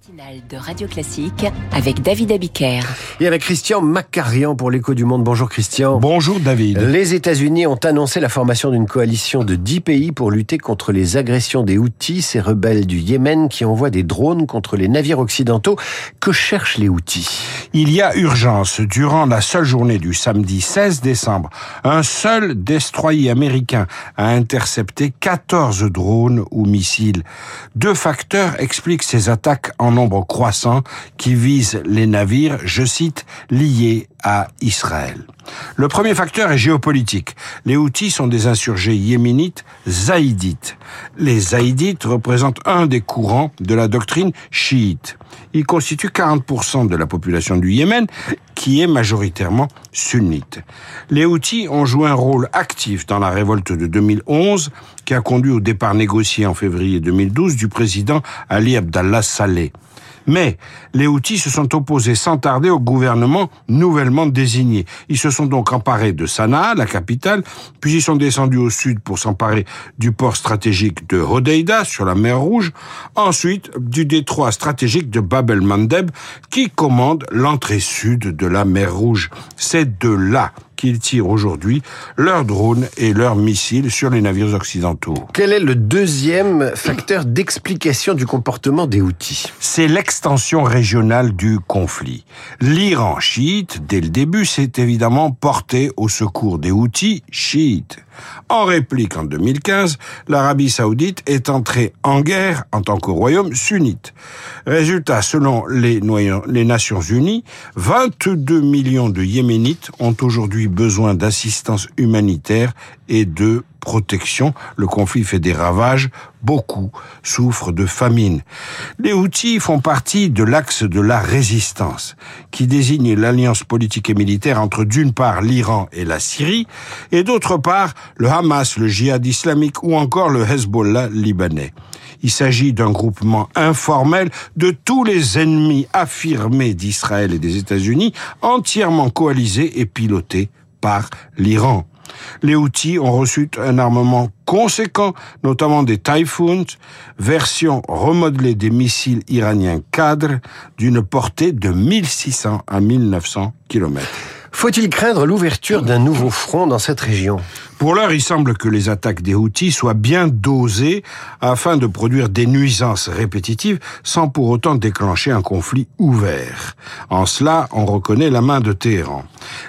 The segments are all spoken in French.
matinale de Radio Classique avec David Abiker. Et avec Christian Macarian pour l'écho du monde. Bonjour Christian. Bonjour David. Les États-Unis ont annoncé la formation d'une coalition de 10 pays pour lutter contre les agressions des Houthis, ces rebelles du Yémen qui envoient des drones contre les navires occidentaux. Que cherchent les Houthis? Il y a urgence. Durant la seule journée du samedi 16 décembre, un seul destroyer américain a intercepté 14 drones ou missiles. Deux facteurs expliquent ces attaques en nombre croissant qui visent les navires, je cite, liés à Israël. Le premier facteur est géopolitique. Les Houthis sont des insurgés yéménites zaïdites. Les zaïdites représentent un des courants de la doctrine chiite. Ils constituent 40% de la population du Yémen, qui est majoritairement sunnite. Les Houthis ont joué un rôle actif dans la révolte de 2011, qui a conduit au départ négocié en février 2012 du président Ali Abdallah Saleh. Mais les Houthis se sont opposés sans tarder au gouvernement nouvellement désigné. Ils se sont donc emparés de Sanaa, la capitale, puis ils sont descendus au sud pour s'emparer du port stratégique de Hodeida sur la mer Rouge, ensuite du détroit stratégique de Bab el-Mandeb qui commande l'entrée sud de la mer Rouge. C'est de là qu'ils tirent aujourd'hui leurs drones et leurs missiles sur les navires occidentaux. Quel est le deuxième facteur d'explication du comportement des Houthis? C'est l'extension régionale du conflit. L'Iran chiite, dès le début, s'est évidemment porté au secours des Houthis chiites. En réplique, en 2015, l'Arabie saoudite est entrée en guerre en tant que royaume sunnite. Résultat, selon les, les Nations Unies, 22 millions de Yéménites ont aujourd'hui besoin d'assistance humanitaire et de protection. Le conflit fait des ravages. Beaucoup souffrent de famine. Les Houthis font partie de l'axe de la résistance, qui désigne l'alliance politique et militaire entre d'une part l'Iran et la Syrie, et d'autre part le Hamas, le djihad islamique ou encore le Hezbollah libanais. Il s'agit d'un groupement informel de tous les ennemis affirmés d'Israël et des États-Unis, entièrement coalisés et pilotés par l'Iran. Les Houthis ont reçu un armement conséquent, notamment des Typhoons, version remodelée des missiles iraniens cadres d'une portée de 1600 à 1900 km. Faut-il craindre l'ouverture d'un nouveau front dans cette région? Pour l'heure, il semble que les attaques des Houthis soient bien dosées afin de produire des nuisances répétitives sans pour autant déclencher un conflit ouvert. En cela, on reconnaît la main de Téhéran.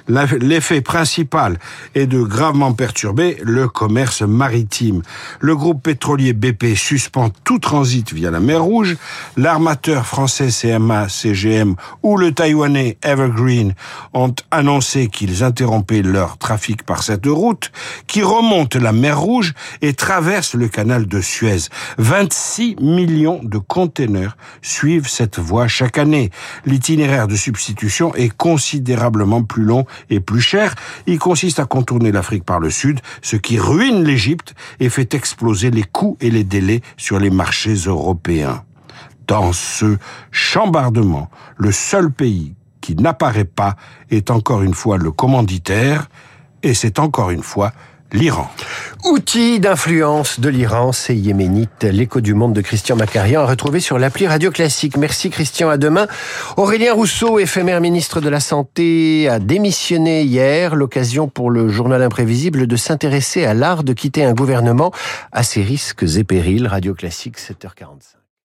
L'effet principal est de gravement perturber le commerce maritime. Le groupe pétrolier BP suspend tout transit via la mer Rouge. L'armateur français CMA CGM ou le taïwanais Evergreen ont annoncé qu'ils interrompaient leur trafic par cette route qui remonte la mer Rouge et traverse le canal de Suez. 26 millions de containers suivent cette voie chaque année. L'itinéraire de substitution est considérablement plus long et plus cher. Il consiste à contourner l'Afrique par le sud, ce qui ruine l'Égypte et fait exploser les coûts et les délais sur les marchés européens. Dans ce chambardement, le seul pays qui n'apparaît pas est encore une fois le commanditaire, et c'est encore une fois l'Iran. Outil d'influence de l'Iran, c'est yéménite. L'écho du monde de Christian Macarian à retrouver sur l'appli Radio Classique. Merci Christian, à demain. Aurélien Rousseau, éphémère ministre de la Santé, a démissionné hier. L'occasion pour le journal imprévisible de s'intéresser à l'art de quitter un gouvernement à ses risques et périls. Radio Classique, 7h45.